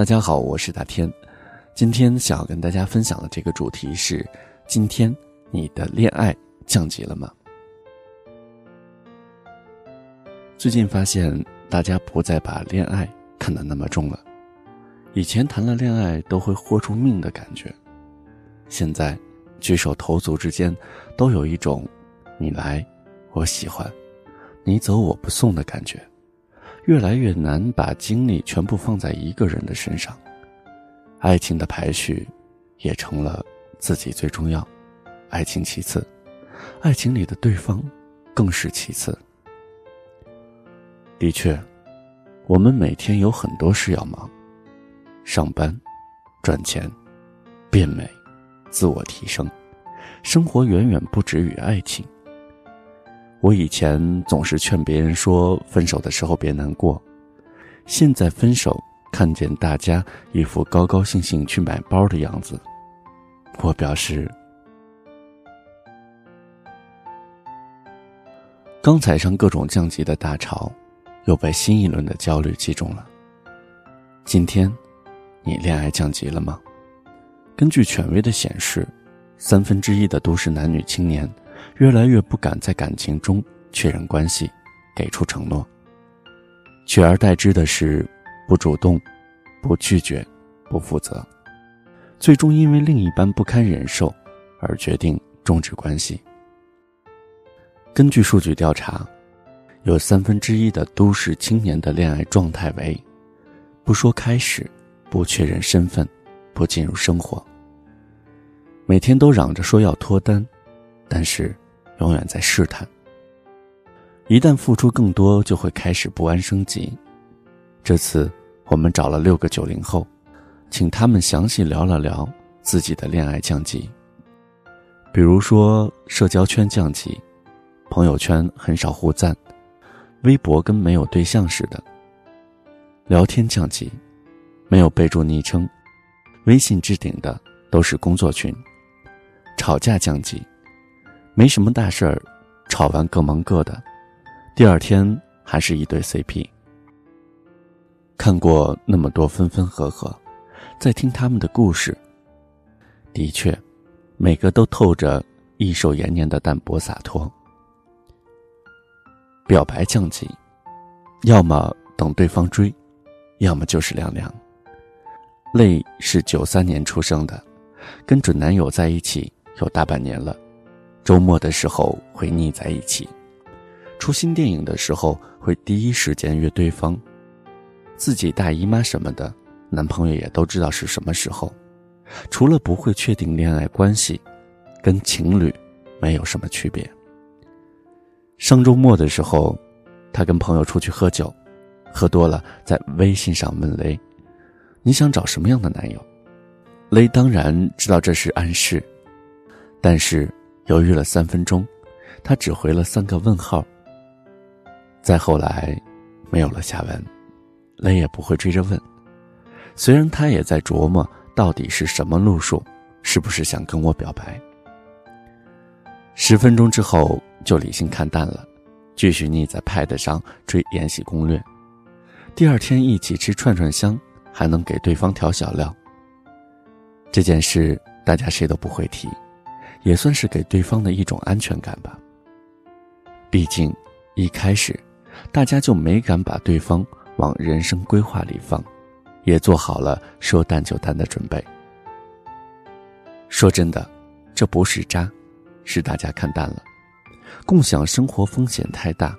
大家好，我是大天。今天想要跟大家分享的这个主题是：今天你的恋爱降级了吗？最近发现大家不再把恋爱看得那么重了。以前谈了恋爱都会豁出命的感觉，现在举手投足之间都有一种“你来，我喜欢，你走我不送”的感觉。越来越难把精力全部放在一个人的身上，爱情的排序也成了自己最重要，爱情其次，爱情里的对方更是其次。的确，我们每天有很多事要忙，上班、赚钱、变美、自我提升，生活远远不止于爱情。我以前总是劝别人说分手的时候别难过，现在分手看见大家一副高高兴兴去买包的样子，我表示，刚踩上各种降级的大潮，又被新一轮的焦虑击中了。今天，你恋爱降级了吗？根据权威的显示，三分之一的都市男女青年。越来越不敢在感情中确认关系，给出承诺，取而代之的是不主动、不拒绝、不负责，最终因为另一半不堪忍受而决定终止关系。根据数据调查，有三分之一的都市青年的恋爱状态为：不说开始，不确认身份，不进入生活，每天都嚷着说要脱单。但是，永远在试探。一旦付出更多，就会开始不安升级。这次我们找了六个九零后，请他们详细聊了聊自己的恋爱降级。比如说，社交圈降级，朋友圈很少互赞，微博跟没有对象似的；聊天降级，没有备注昵称，微信置顶的都是工作群；吵架降级。没什么大事儿，吵完各忙各的，第二天还是一对 CP。看过那么多分分合合，在听他们的故事。的确，每个都透着益寿延年的淡泊洒脱。表白降级，要么等对方追，要么就是凉凉。泪是九三年出生的，跟准男友在一起有大半年了。周末的时候会腻在一起，出新电影的时候会第一时间约对方，自己大姨妈什么的，男朋友也都知道是什么时候。除了不会确定恋爱关系，跟情侣没有什么区别。上周末的时候，他跟朋友出去喝酒，喝多了在微信上问雷：“你想找什么样的男友？”雷当然知道这是暗示，但是。犹豫了三分钟，他只回了三个问号。再后来，没有了下文，雷也不会追着问。虽然他也在琢磨到底是什么路数，是不是想跟我表白。十分钟之后就理性看淡了，继续腻在 Pad 上追《延禧攻略》。第二天一起吃串串香，还能给对方调小料。这件事大家谁都不会提。也算是给对方的一种安全感吧。毕竟，一开始，大家就没敢把对方往人生规划里放，也做好了说淡就淡的准备。说真的，这不是渣，是大家看淡了。共享生活风险太大，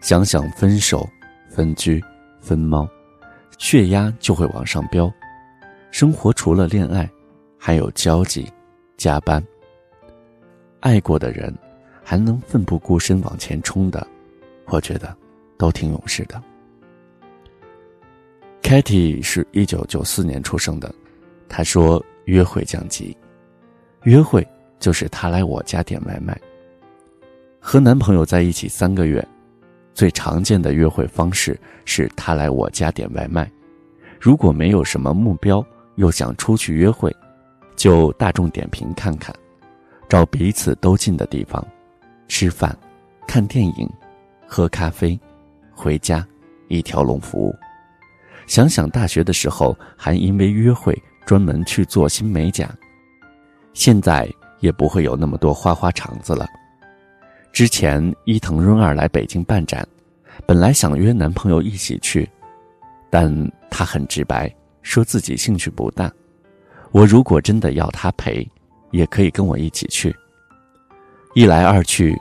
想想分手、分居、分猫，血压就会往上飙。生活除了恋爱，还有交际、加班。爱过的人，还能奋不顾身往前冲的，我觉得都挺勇士的。Katy 是一九九四年出生的，她说约会降级，约会就是她来我家点外卖。和男朋友在一起三个月，最常见的约会方式是他来我家点外卖。如果没有什么目标，又想出去约会，就大众点评看看。找彼此都近的地方，吃饭、看电影、喝咖啡，回家，一条龙服务。想想大学的时候，还因为约会专门去做新美甲，现在也不会有那么多花花肠子了。之前伊藤润二来北京办展，本来想约男朋友一起去，但他很直白，说自己兴趣不大。我如果真的要他陪，也可以跟我一起去。一来二去，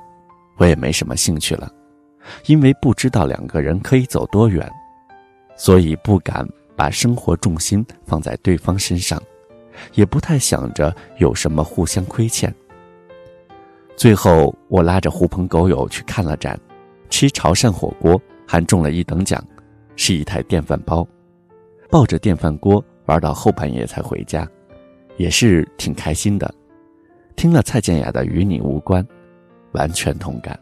我也没什么兴趣了，因为不知道两个人可以走多远。所以不敢把生活重心放在对方身上，也不太想着有什么互相亏欠。最后，我拉着狐朋狗友去看了展，吃潮汕火锅，还中了一等奖，是一台电饭煲，抱着电饭锅玩到后半夜才回家，也是挺开心的。听了蔡健雅的《与你无关》，完全同感。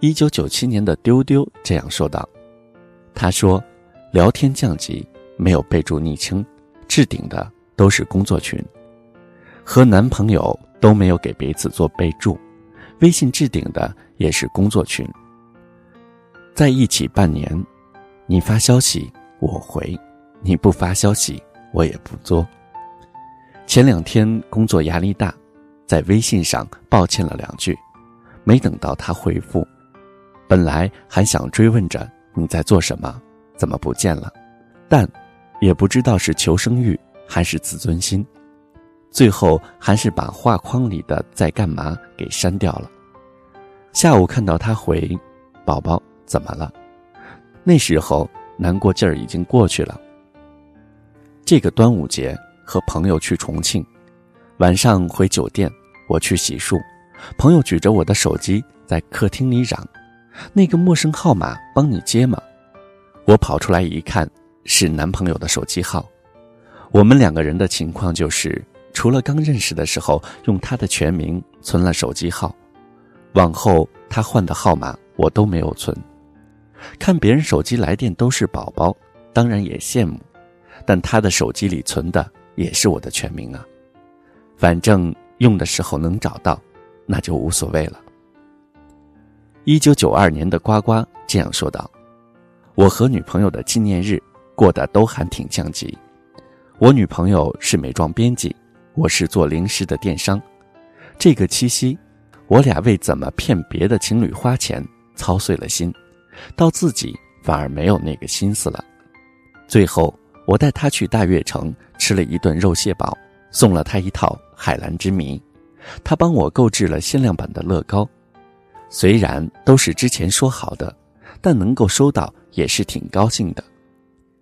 一九九七年的丢丢这样说道。他说：“聊天降级没有备注昵称，置顶的都是工作群。和男朋友都没有给彼此做备注，微信置顶的也是工作群。在一起半年，你发消息我回，你不发消息我也不作。前两天工作压力大，在微信上抱歉了两句，没等到他回复，本来还想追问着。”你在做什么？怎么不见了？但，也不知道是求生欲还是自尊心，最后还是把画框里的“在干嘛”给删掉了。下午看到他回：“宝宝怎么了？”那时候难过劲儿已经过去了。这个端午节和朋友去重庆，晚上回酒店，我去洗漱，朋友举着我的手机在客厅里嚷。那个陌生号码帮你接吗？我跑出来一看，是男朋友的手机号。我们两个人的情况就是，除了刚认识的时候用他的全名存了手机号，往后他换的号码我都没有存。看别人手机来电都是宝宝，当然也羡慕，但他的手机里存的也是我的全名啊。反正用的时候能找到，那就无所谓了。一九九二年的呱呱这样说道：“我和女朋友的纪念日过得都还挺降级。我女朋友是美妆编辑，我是做零食的电商。这个七夕，我俩为怎么骗别的情侣花钱操碎了心，到自己反而没有那个心思了。最后，我带他去大悦城吃了一顿肉蟹堡，送了他一套《海蓝之谜》，他帮我购置了限量版的乐高。”虽然都是之前说好的，但能够收到也是挺高兴的。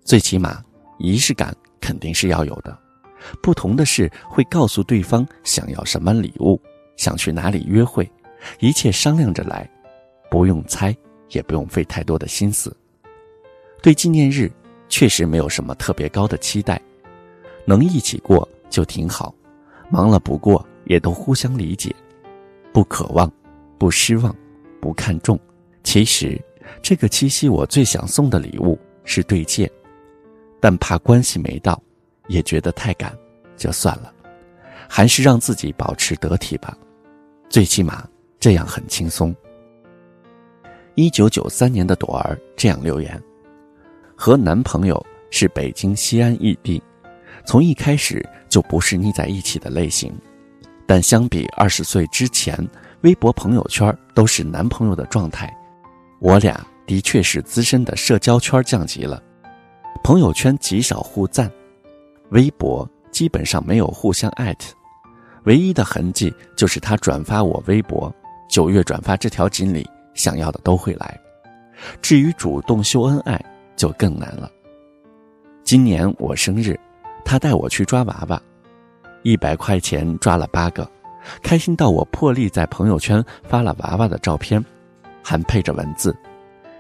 最起码仪式感肯定是要有的。不同的是，会告诉对方想要什么礼物，想去哪里约会，一切商量着来，不用猜，也不用费太多的心思。对纪念日确实没有什么特别高的期待，能一起过就挺好。忙了不过也都互相理解，不渴望。不失望，不看重。其实，这个七夕我最想送的礼物是对戒，但怕关系没到，也觉得太赶，就算了。还是让自己保持得体吧，最起码这样很轻松。一九九三年的朵儿这样留言：和男朋友是北京西安异地，从一开始就不是腻在一起的类型，但相比二十岁之前。微博朋友圈都是男朋友的状态，我俩的确是资深的社交圈降级了。朋友圈极少互赞，微博基本上没有互相艾特，唯一的痕迹就是他转发我微博，九月转发这条锦鲤，想要的都会来。至于主动秀恩爱就更难了。今年我生日，他带我去抓娃娃，一百块钱抓了八个。开心到我破例在朋友圈发了娃娃的照片，还配着文字：“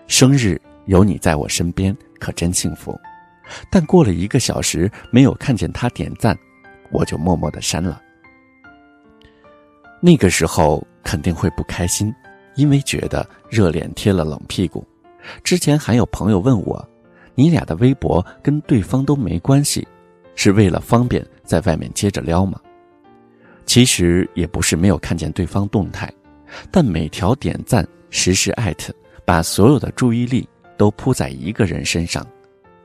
生日有你在我身边，可真幸福。”但过了一个小时没有看见他点赞，我就默默的删了。那个时候肯定会不开心，因为觉得热脸贴了冷屁股。之前还有朋友问我：“你俩的微博跟对方都没关系，是为了方便在外面接着撩吗？”其实也不是没有看见对方动态，但每条点赞、实时艾特，把所有的注意力都扑在一个人身上，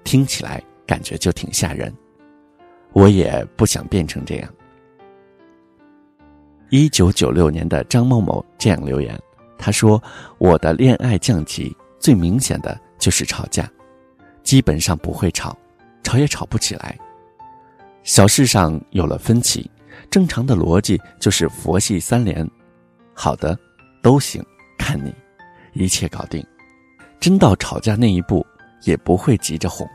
听起来感觉就挺吓人。我也不想变成这样。一九九六年的张某某这样留言，他说：“我的恋爱降级最明显的就是吵架，基本上不会吵，吵也吵不起来。小事上有了分歧，正常的逻辑就是佛系三连，好的，都行，看你，一切搞定。真到吵架那一步，也不会急着哄，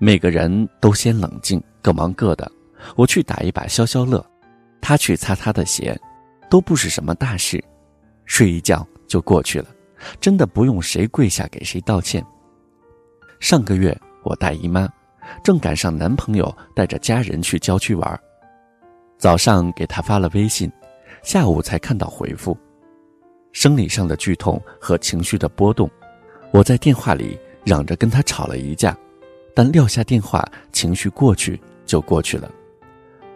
每个人都先冷静，各忙各的，我去打一把消消乐，他去擦他的鞋。”都不是什么大事，睡一觉就过去了，真的不用谁跪下给谁道歉。上个月我大姨妈，正赶上男朋友带着家人去郊区玩，早上给她发了微信，下午才看到回复。生理上的剧痛和情绪的波动，我在电话里嚷着跟他吵了一架，但撂下电话，情绪过去就过去了。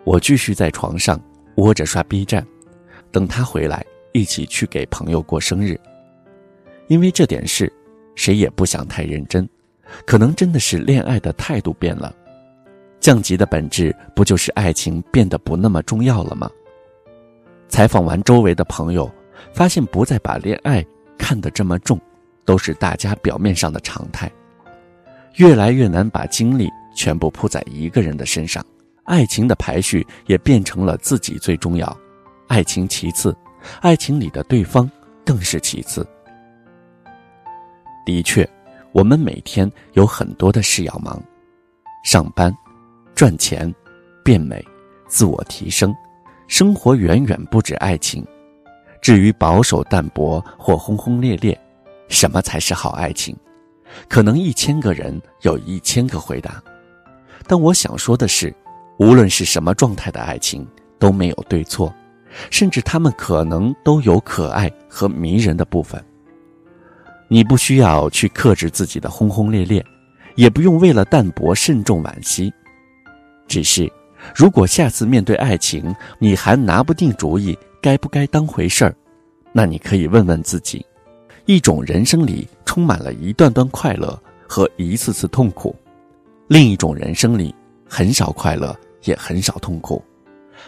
我继续在床上窝着刷 B 站。等他回来，一起去给朋友过生日。因为这点事，谁也不想太认真。可能真的是恋爱的态度变了，降级的本质不就是爱情变得不那么重要了吗？采访完周围的朋友，发现不再把恋爱看得这么重，都是大家表面上的常态。越来越难把精力全部扑在一个人的身上，爱情的排序也变成了自己最重要。爱情其次，爱情里的对方更是其次。的确，我们每天有很多的事要忙，上班、赚钱、变美、自我提升，生活远远不止爱情。至于保守淡泊或轰轰烈烈，什么才是好爱情？可能一千个人有一千个回答。但我想说的是，无论是什么状态的爱情，都没有对错。甚至他们可能都有可爱和迷人的部分。你不需要去克制自己的轰轰烈烈，也不用为了淡泊慎重惋惜。只是，如果下次面对爱情你还拿不定主意该不该当回事儿，那你可以问问自己：一种人生里充满了一段段快乐和一次次痛苦，另一种人生里很少快乐也很少痛苦，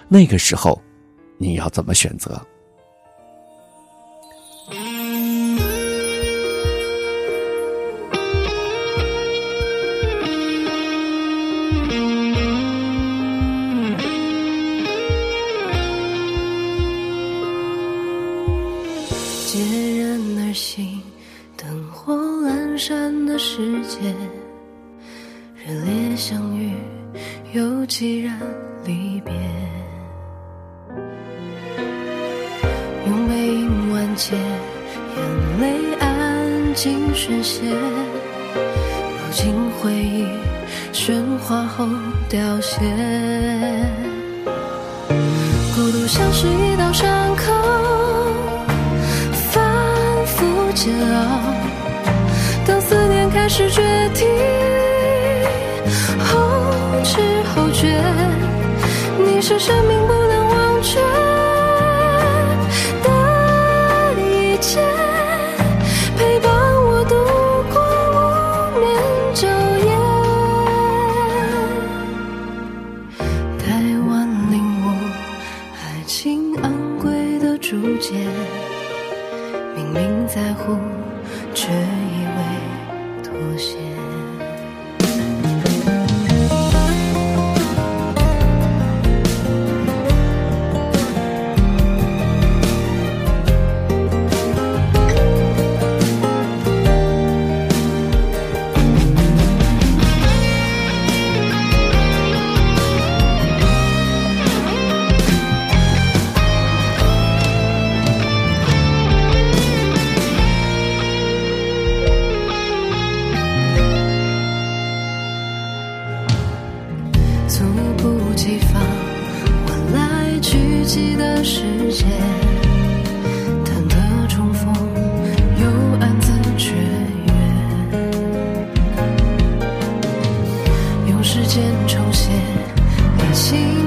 那个时候。你要怎么选择？安静宣泄，如今回忆喧哗后凋谢。孤独像是一道伤口，反复煎熬。当思念开始决堤，后知后觉，你是生命不能忘却。间重现一起